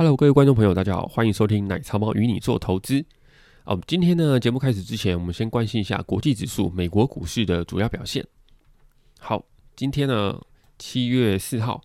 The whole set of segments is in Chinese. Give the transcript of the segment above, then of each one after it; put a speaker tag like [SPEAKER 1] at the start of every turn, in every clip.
[SPEAKER 1] Hello，各位观众朋友，大家好，欢迎收听奶茶猫与你做投资。哦，今天呢，节目开始之前，我们先关心一下国际指数、美国股市的主要表现。好，今天呢，七月四号，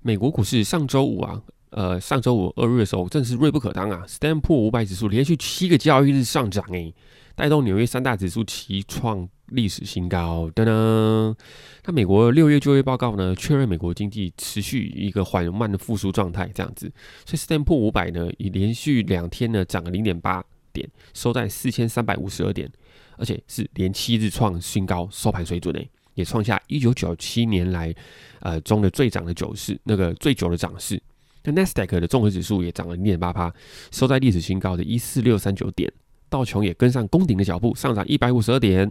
[SPEAKER 1] 美国股市上周五啊，呃，上周五二日的时候，正是锐不可当啊，Stanford 五百指数连续七个交易日上涨，诶，带动纽约三大指数齐创历史新高。噔噔，那美国六月就业报告呢，确认美国经济持续一个缓慢的复苏状态，这样子，所以 Stanford 五百呢，已连续两天呢涨了零点八。点收在四千三百五十二点，而且是连七日创新高收盘水准诶，也创下一九九七年来呃中的最涨的九市那个最久的涨势。那 Nasdaq 的综合指数也涨了零点八八，收在历史新高的一四六三九点。道琼也跟上攻顶的脚步，上涨一百五十二点。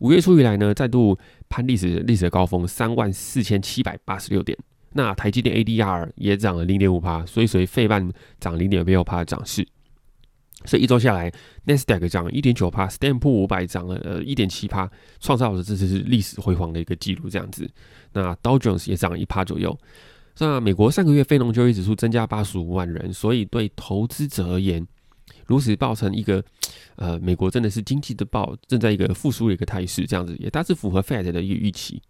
[SPEAKER 1] 五月初以来呢，再度攀历史历史的高峰三万四千七百八十六点。那台积电 ADR 也涨了零点五趴，所以随费半涨零点六趴的涨势。所以一周下来，Nasdaq 涨一点九帕 s t a n p 五百涨了呃一点七帕，创造了这次是历史辉煌的一个记录。这样子，那 Dow Jones 也涨了一帕左右。那美国上个月非农就业指数增加八十五万人，所以对投资者而言，如此造成一个呃美国真的是经济的报正在一个复苏的一个态势，这样子也大致符合 Fed 的一个预期。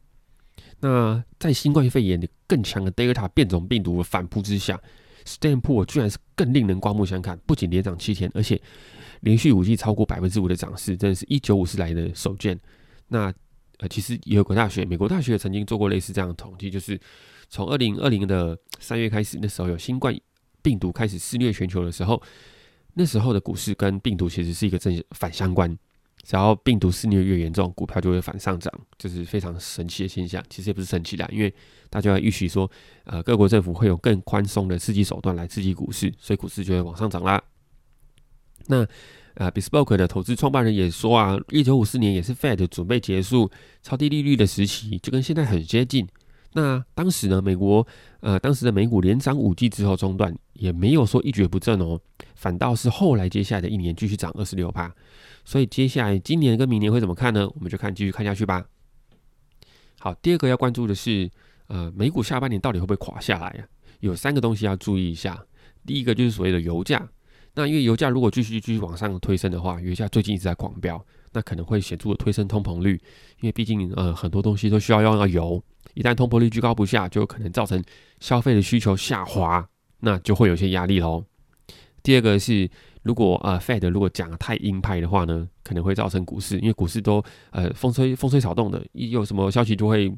[SPEAKER 1] 那在新冠肺炎的更强的 Delta 变种病毒的反扑之下。s t a n p o r 居然是更令人刮目相看，不仅连涨七天，而且连续五季超过百分之五的涨势，真的是一九五四来的首见。那呃，其实也有个大学，美国大学曾经做过类似这样的统计，就是从二零二零的三月开始，那时候有新冠病毒开始肆虐全球的时候，那时候的股市跟病毒其实是一个正反相关。只要病毒肆虐越严重，股票就会反上涨，这是非常神奇的现象。其实也不是神奇啦，因为大家预期说，呃，各国政府会有更宽松的刺激手段来刺激股市，所以股市就会往上涨啦。那呃，Bespoke 的投资创办人也说啊，一九五四年也是 Fed 准备结束超低利率的时期，就跟现在很接近。那当时呢，美国呃，当时的美股连涨五季之后中断，也没有说一蹶不振哦，反倒是后来接下来的一年继续涨二十六趴。所以接下来今年跟明年会怎么看呢？我们就看继续看下去吧。好，第二个要关注的是，呃，美股下半年到底会不会垮下来呀？有三个东西要注意一下。第一个就是所谓的油价，那因为油价如果继续继续往上推升的话，油价最近一直在狂飙，那可能会显著的推升通膨率。因为毕竟呃很多东西都需要用到油，一旦通膨率居高不下，就可能造成消费的需求下滑，那就会有些压力喽。第二个是。如果呃，Fed 如果讲太鹰派的话呢，可能会造成股市，因为股市都呃风吹风吹草动的，一有什么消息就会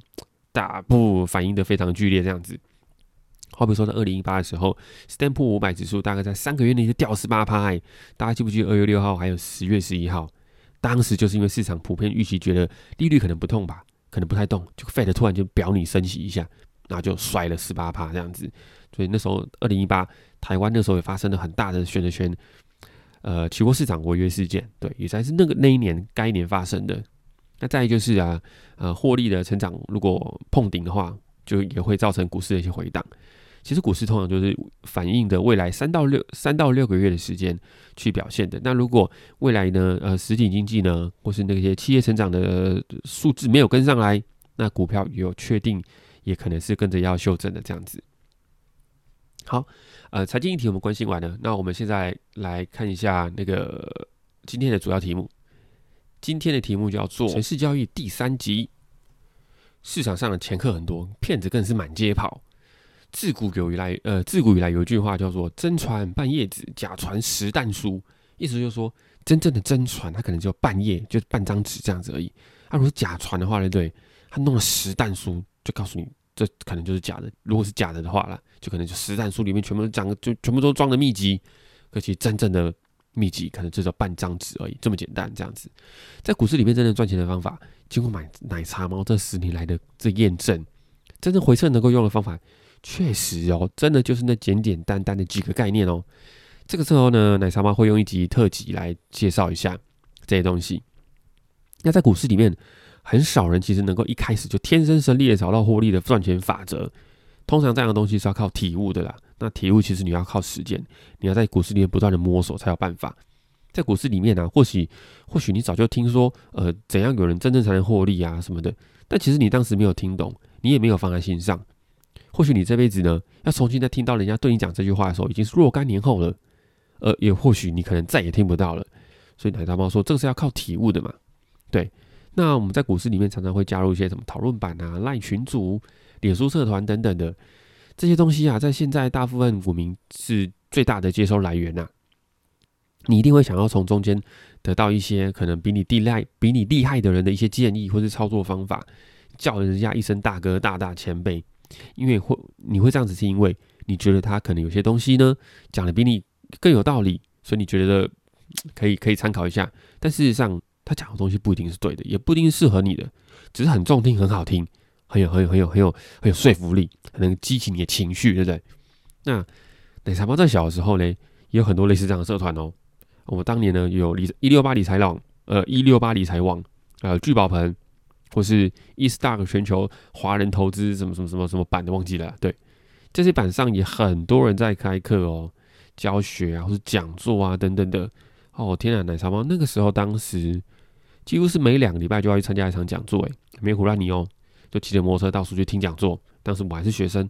[SPEAKER 1] 大不反应的非常剧烈这样子。好比说在二零一八的时候，Stanford 五百指数大概在三个月内就掉十八趴，大家记不记得二月六号还有十月十一号？当时就是因为市场普遍预期觉得利率可能不痛吧，可能不太动，就 Fed 突然就表你升息一下，然后就摔了十八趴这样子。所以那时候二零一八台湾那时候也发生了很大的选择权。呃，期货市场违约事件，对，也才是那个那一年该年发生的。那再就是啊，呃，获利的成长如果碰顶的话，就也会造成股市的一些回档。其实股市通常就是反映的未来三到六三到六个月的时间去表现的。那如果未来呢，呃，实体经济呢，或是那些企业成长的数字没有跟上来，那股票有确定也可能是跟着要修正的这样子。好。呃，财经议题我们关心完了，那我们现在来看一下那个今天的主要题目。今天的题目叫做“城市交易第三集”。市场上的掮客很多，骗子更是满街跑。自古有以来，呃，自古以来有一句话叫做“真传半叶子，假传实弹书”，意思就是说，真正的真传它可能就半页，就半张纸这样子而已。那如果是假传的话呢，对，他弄了实弹书，就告诉你。这可能就是假的。如果是假的的话了，就可能就实弹书里面全部都讲，就全部都装的秘籍。可其真正的秘籍可能只有半张纸而已，这么简单这样子。在股市里面真正赚钱的方法，经过买奶茶猫这十年来的这验证，真正回撤能够用的方法，确实哦，真的就是那简简单单的几个概念哦。这个时候呢，奶茶妈会用一集特辑来介绍一下这些东西。那在股市里面。很少人其实能够一开始就天生神力的找到获利的赚钱法则。通常这样的东西是要靠体悟的啦。那体悟其实你要靠时间，你要在股市里面不断的摸索才有办法。在股市里面呢，或许或许你早就听说，呃，怎样有人真正才能获利啊什么的。但其实你当时没有听懂，你也没有放在心上。或许你这辈子呢，要重新再听到人家对你讲这句话的时候，已经是若干年后了。呃，也或许你可能再也听不到了。所以奶茶猫说，这个是要靠体悟的嘛？对。那我们在股市里面常常会加入一些什么讨论版啊、赖群组、脸书社团等等的这些东西啊，在现在大部分股民是最大的接收来源呐。你一定会想要从中间得到一些可能比你厉害、比你厉害的人的一些建议或是操作方法，叫人家一声大哥、大大前辈。因为会你会这样子，是因为你觉得他可能有些东西呢讲的比你。更有道理，所以你觉得 可以可以参考一下。但事实上，他讲的东西不一定是对的，也不一定适合你的，只是很中听、很好听，很有、很有、很有、很有、很有说服力，很能激起你的情绪，对不对？那奶茶包在小的时候呢，也有很多类似这样的社团哦。我们当年呢有理一六八理财网，呃，一六八理财网，呃，聚宝盆，或是 eStock 全球华人投资什么什么什么什么版的，忘记了。对，这些版上也很多人在开课哦。教学啊，或是讲座啊，等等的。哦，天啊，奶茶猫那个时候，当时几乎是每两个礼拜就要去参加一场讲座，诶，没胡乱你哦，就骑着摩托车到处去听讲座。当时我还是学生，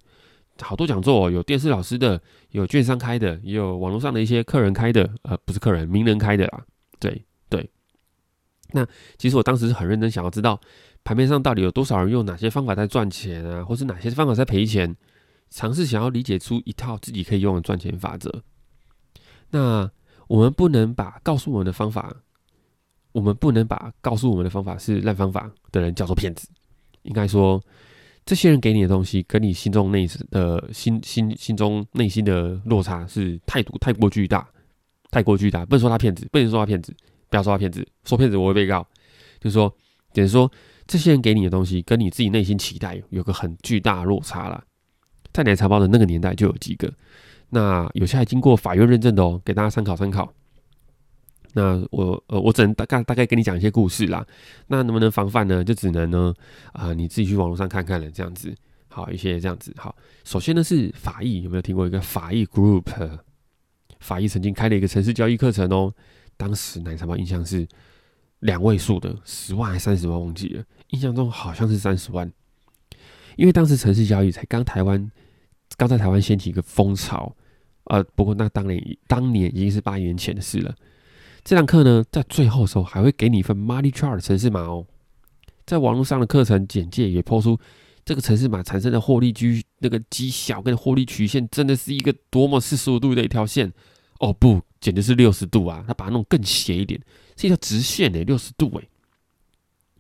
[SPEAKER 1] 好多讲座哦，有电视老师的，有券商开的，也有网络上的一些客人开的，呃，不是客人，名人开的啦。对对。那其实我当时是很认真，想要知道盘面上到底有多少人用哪些方法在赚钱啊，或是哪些方法在赔钱，尝试想要理解出一套自己可以用的赚钱法则。那我们不能把告诉我们的方法，我们不能把告诉我们的方法是烂方法的人叫做骗子。应该说，这些人给你的东西，跟你心中内的心心心中内心的落差是太多太过巨大，太过巨大。不能说他骗子，不能说他骗子，不要说他骗子，说骗子我会被告。就是说，等于说，这些人给你的东西，跟你自己内心期待有个很巨大落差了。在奶茶包的那个年代就有几个。那有些还经过法院认证的哦，给大家参考参考。那我呃，我只能大概大概跟你讲一些故事啦。那能不能防范呢？就只能呢啊，你自己去网络上看看了，这样子。好，一些这样子。好，首先呢是法医，有没有听过一个法医 group？法医曾经开了一个城市交易课程哦。当时奶茶包印象是两位数的，十万还三十万忘记了，印象中好像是三十万。因为当时城市交易才刚台湾刚在台湾掀起一个风潮。呃，不过那当年当年已经是八年前的事了。这堂课呢，在最后的时候还会给你一份 Money Chart 城市码哦。在网络上的课程简介也抛出这个城市码产生的获利区那个绩效跟获利曲线，真的是一个多么四十五度的一条线哦，不，简直是六十度啊！他把它弄更斜一点，是一条直线诶，六十度诶，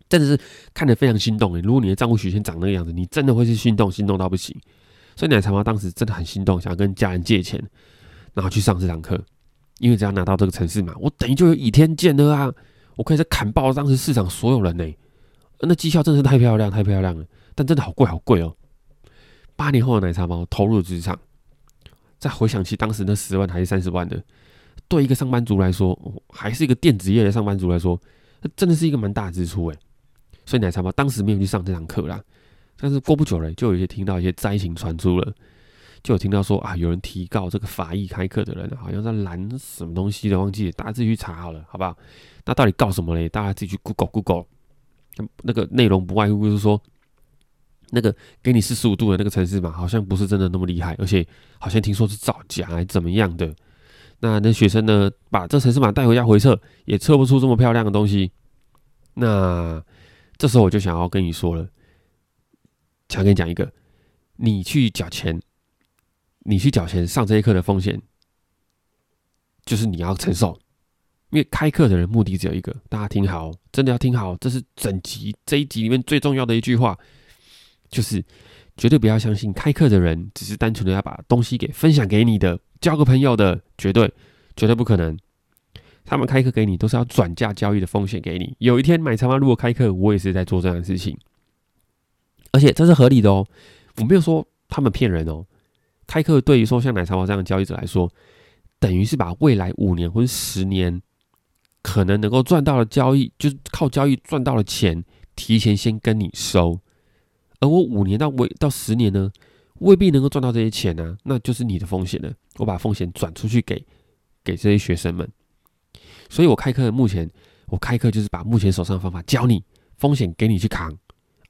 [SPEAKER 1] 真的是看得非常心动诶。如果你的账户曲线长那个样子，你真的会是心动，心动到不行。所以奶茶妈当时真的很心动，想要跟家人借钱，然后去上这堂课。因为只要拿到这个城市嘛，我等于就有倚天剑了啊！我可以在砍爆当时市场所有人呢。那绩效真的是太漂亮，太漂亮了。但真的好贵，好贵哦。八年后的奶茶猫投入职场，再回想起当时那十万还是三十万的，对一个上班族来说，还是一个电子业的上班族来说，那真的是一个蛮大支出哎。所以奶茶猫当时没有去上这堂课啦。但是过不久了，就有一些听到一些灾情传出了，就有听到说啊，有人提告这个法医开课的人，好像在拦什么东西的，忘记大家自己去查好了，好不好？那到底告什么嘞？大家自己去 Google Google，那个内容不外乎就是说，那个给你四十五度的那个城市嘛，好像不是真的那么厉害，而且好像听说是造假怎么样的。那那学生呢，把这城市码带回家回测，也测不出这么漂亮的东西。那这时候我就想要跟你说了。想跟你讲一个，你去缴钱，你去缴钱上这一课的风险，就是你要承受。因为开课的人目的只有一个，大家听好，真的要听好，这是整集这一集里面最重要的一句话，就是绝对不要相信开课的人只是单纯的要把东西给分享给你的，交个朋友的，绝对绝对不可能。他们开课给你都是要转嫁交易的风险给你。有一天买茶吗？如果开课，我也是在做这样的事情。而且这是合理的哦，我没有说他们骗人哦。开课对于说像奶茶王这样的交易者来说，等于是把未来五年或者十年可能能够赚到的交易，就是靠交易赚到的钱，提前先跟你收。而我五年到未到十年呢，未必能够赚到这些钱呢，那就是你的风险了。我把风险转出去给给这些学生们，所以我开课目前我开课就是把目前手上的方法教你，风险给你去扛。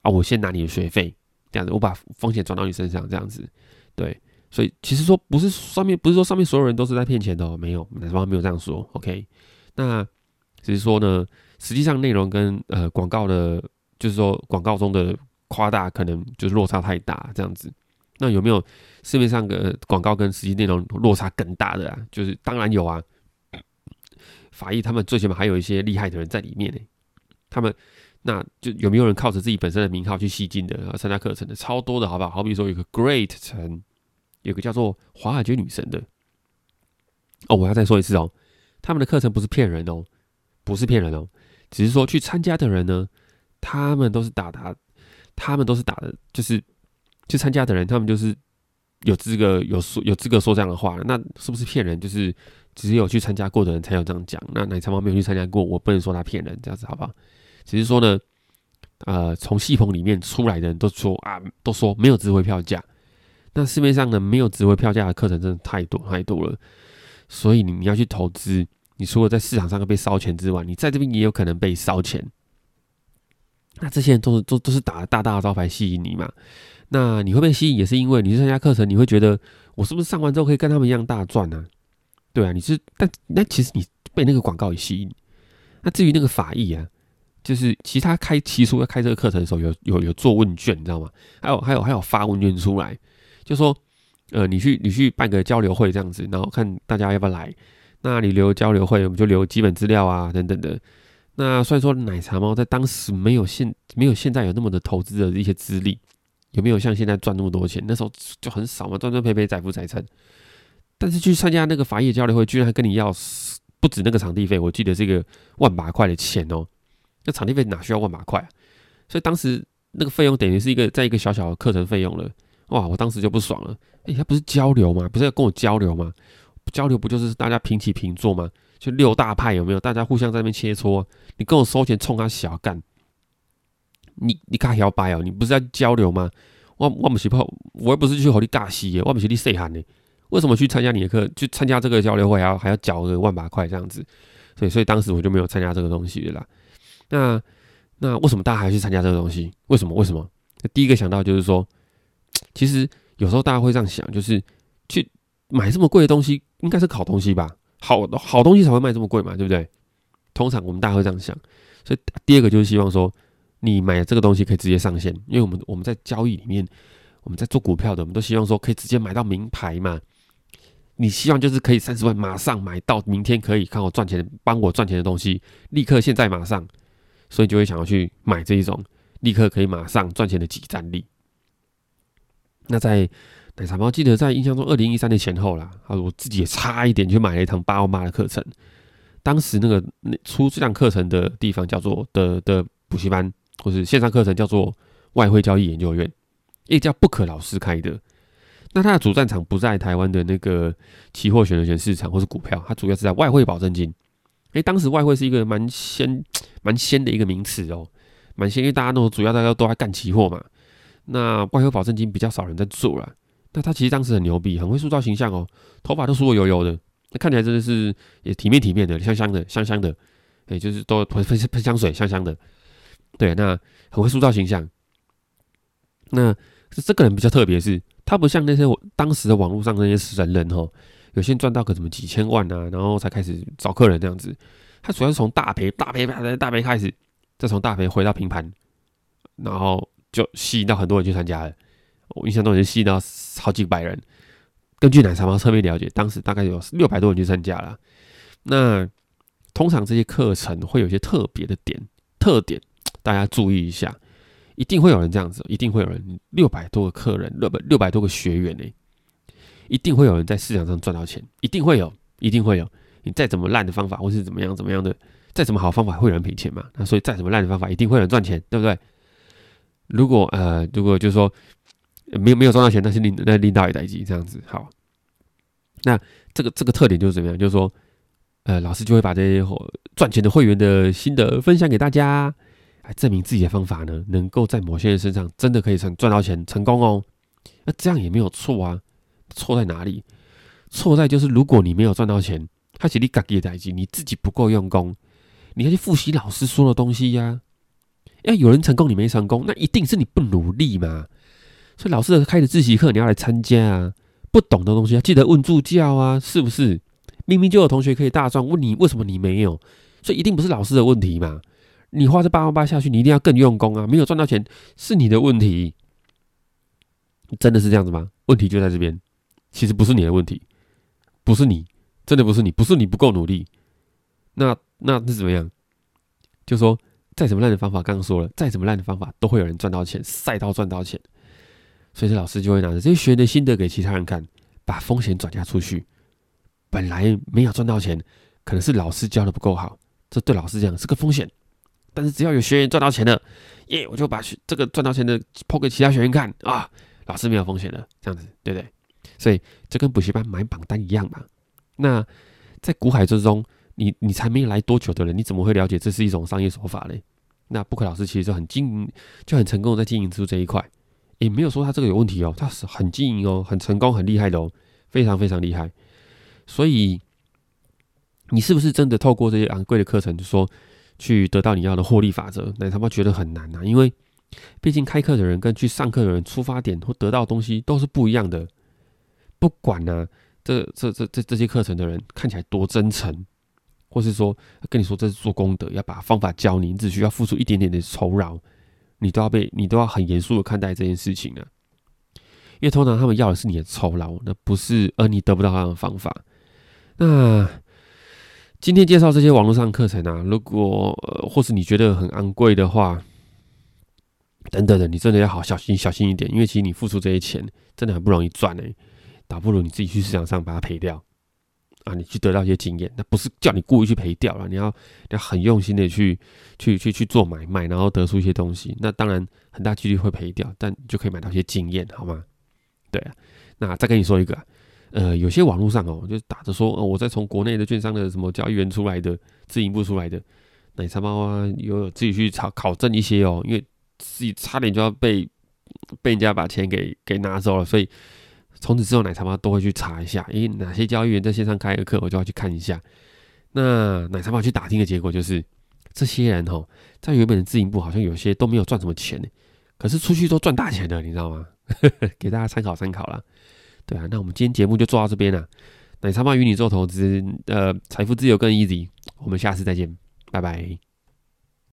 [SPEAKER 1] 啊，我先拿你的学费，这样子，我把风险转到你身上，这样子，对。所以其实说不是上面不是说上面所有人都是在骗钱的哦，没有，哪方没有这样说，OK？那只是说呢，实际上内容跟呃广告的，就是说广告中的夸大可能就是落差太大这样子。那有没有市面上的广告跟实际内容落差更大的啊？就是当然有啊。法医他们最起码还有一些厉害的人在里面呢，他们那就有没有人靠着自己本身的名号去吸金的啊？参加课程的超多的，好不好？好比说有个 Great 城。有个叫做华尔街女神的哦，我要再说一次哦，他们的课程不是骗人哦，不是骗人哦，只是说去参加的人呢，他们都是打他，他们都是打的，就是去参加的人，他们就是有资格有说有资格说这样的话，那是不是骗人？就是只有去参加过的人才有这样讲，那奶茶猫没有去参加过，我不能说他骗人，这样子好不好？只是说呢，呃，从戏棚里面出来的人都说啊，都说没有值回票价。那市面上呢，没有值回票价的课程真的太多太多了，所以你要去投资，你除了在市场上被烧钱之外，你在这边也有可能被烧钱。那这些人都是都都是打大大的招牌吸引你嘛？那你会被吸引，也是因为你去参加课程，你会觉得我是不是上完之后可以跟他们一样大赚呢？对啊，你是，但那其实你被那个广告也吸引。那至于那个法益啊，就是其他开起初要开这个课程的时候，有有有做问卷，你知道吗？还有还有还有发问卷出来。就说，呃，你去你去办个交流会这样子，然后看大家要不要来。那你留交流会，我们就留基本资料啊，等等的。那虽然说奶茶猫在当时没有现没有现在有那么的投资的一些资历，有没有像现在赚那么多钱？那时候就很少嘛，赚赚赔赔，载富载沉。但是去参加那个法业交流会，居然还跟你要不止那个场地费，我记得是一个万把块的钱哦。那场地费哪需要万把块？所以当时那个费用等于是一个在一个小小的课程费用了。哇！我当时就不爽了。哎，他不是交流吗？不是要跟我交流吗？交流不就是大家平起平坐吗？就六大派有没有？大家互相在那边切磋。你跟我收钱冲他小干，你你卡摇摆哦！你不是在交流吗？我我不是跑，我又不是去和你尬戏耶，我不是你谁喊呢？为什么去参加你的课？去参加这个交流会还要还要缴个万把块这样子？所以所以当时我就没有参加这个东西的啦。那那为什么大家还去参加这个东西？为什么？为什么？第一个想到就是说。其实有时候大家会这样想，就是去买这么贵的东西，应该是好东西吧？好好东西才会卖这么贵嘛，对不对？通常我们大家会这样想。所以第二个就是希望说，你买这个东西可以直接上线，因为我们我们在交易里面，我们在做股票的，我们都希望说可以直接买到名牌嘛。你希望就是可以三十万马上买到，明天可以看我赚钱，帮我赚钱的东西，立刻现在马上，所以就会想要去买这一种立刻可以马上赚钱的几战力。那在奶茶猫记得在印象中，二零一三年前后啦，啊，我自己也差一点去买了一堂八万八的课程。当时那个出这堂课程的地方叫做的的补习班，或是线上课程叫做外汇交易研究院，一个叫不可老师开的。那它的主战场不在台湾的那个期货选择权市场或是股票，它主要是在外汇保证金。诶，当时外汇是一个蛮先蛮先的一个名词哦，蛮先，因为大家都主要大家都在干期货嘛。那外汇保证金比较少人在做了，那他其实当时很牛逼，很会塑造形象哦，头发都梳的油油的，那看起来真的是也体面体面的，香香的，香香的，哎，就是都喷喷香水，香香的，对，那很会塑造形象。那这个人比较特别，是他不像那些当时的网络上那些神人哦，有些赚到个什么几千万啊，然后才开始找客人这样子，他主要是从大赔大赔大赔大赔开始，再从大赔回到平盘，然后。就吸引到很多人去参加了，我印象中已经吸引到好几百人。根据奶茶猫侧面了解，当时大概有六百多人去参加了。那通常这些课程会有一些特别的点特点，大家注意一下，一定会有人这样子，一定会有人六百多个客人，六百六百多个学员呢，一定会有人在市场上赚到钱，一定会有，一定会有。你再怎么烂的方法，或是怎么样怎么样的，再怎么好方法，会有人赔钱嘛？那所以再怎么烂的方法，一定会有人赚钱，对不对？如果呃，如果就是说没有没有赚到钱，但是领那领导也待机这样子好。那这个这个特点就是怎么样？就是说，呃，老师就会把这些赚钱的会员的心得分享给大家，来证明自己的方法呢，能够在某些人身上真的可以成赚到钱成功哦。那这样也没有错啊，错在哪里？错在就是如果你没有赚到钱，他写你嘎给待机，你自己不够用功，你要去复习老师说的东西呀。要有人成功，你没成功，那一定是你不努力嘛？所以老师的开的自习课你要来参加啊，不懂的东西要记得问助教啊，是不是？明明就有同学可以大赚，问你为什么你没有？所以一定不是老师的问题嘛。你花这八万八下去，你一定要更用功啊！没有赚到钱是你的问题，真的是这样子吗？问题就在这边，其实不是你的问题，不是你，真的不是你，不是你不够努力。那那是怎么样？就说再怎么烂的方法，刚刚说了，再怎么烂的方法，都会有人赚到钱，赛道赚到钱。所以老师就会拿着这些学员的心得给其他人看，把风险转嫁出去。本来没有赚到钱，可能是老师教的不够好，这对老师讲是个风险。但是只要有学员赚到钱了，耶，我就把学这个赚到钱的抛给其他学员看啊，老师没有风险了，这样子对不对？所以这跟补习班买榜单一样嘛。那在股海之中，你你才没来多久的人，你怎么会了解这是一种商业手法嘞？那布克老师其实就很经营，就很成功在经营出这一块，也没有说他这个有问题哦，他是很经营哦，很成功，很厉害的哦，非常非常厉害。所以你是不是真的透过这些昂贵的课程，就说？去得到你要的获利法则，那他妈觉得很难啊！因为毕竟开课的人跟去上课的人出发点或得到东西都是不一样的。不管呢，这这这这这些课程的人看起来多真诚，或是说跟你说这是做功德，要把方法教你你，只需要付出一点点的酬劳，你都要被你都要很严肃的看待这件事情啊！因为通常他们要的是你的酬劳，那不是而你得不到他的方法，那。今天介绍这些网络上课程啊，如果呃或是你觉得很昂贵的话，等等的，你真的要好小心小心一点，因为其实你付出这些钱真的很不容易赚哎，倒不如你自己去市场上把它赔掉啊，你去得到一些经验，那不是叫你故意去赔掉了，你要要很用心的去去去去做买卖，然后得出一些东西，那当然很大几率会赔掉，但就可以买到一些经验，好吗？对啊，那再跟你说一个。呃，有些网络上哦，就打着说，哦，我在从国内的券商的什么交易员出来的，自营部出来的奶茶猫啊，有自己去考考证一些哦，因为自己差点就要被被人家把钱给给拿走了，所以从此之后奶茶猫都会去查一下，诶，哪些交易员在线上开个课，我就要去看一下。那奶茶猫去打听的结果就是，这些人哦，在原本的自营部好像有些都没有赚什么钱呢，可是出去都赚大钱的，你知道吗？给大家参考参考啦。对啊，那我们今天节目就做到这边了。奶茶妈与你做投资，呃，财富自由更 easy。我们下次再见，拜拜。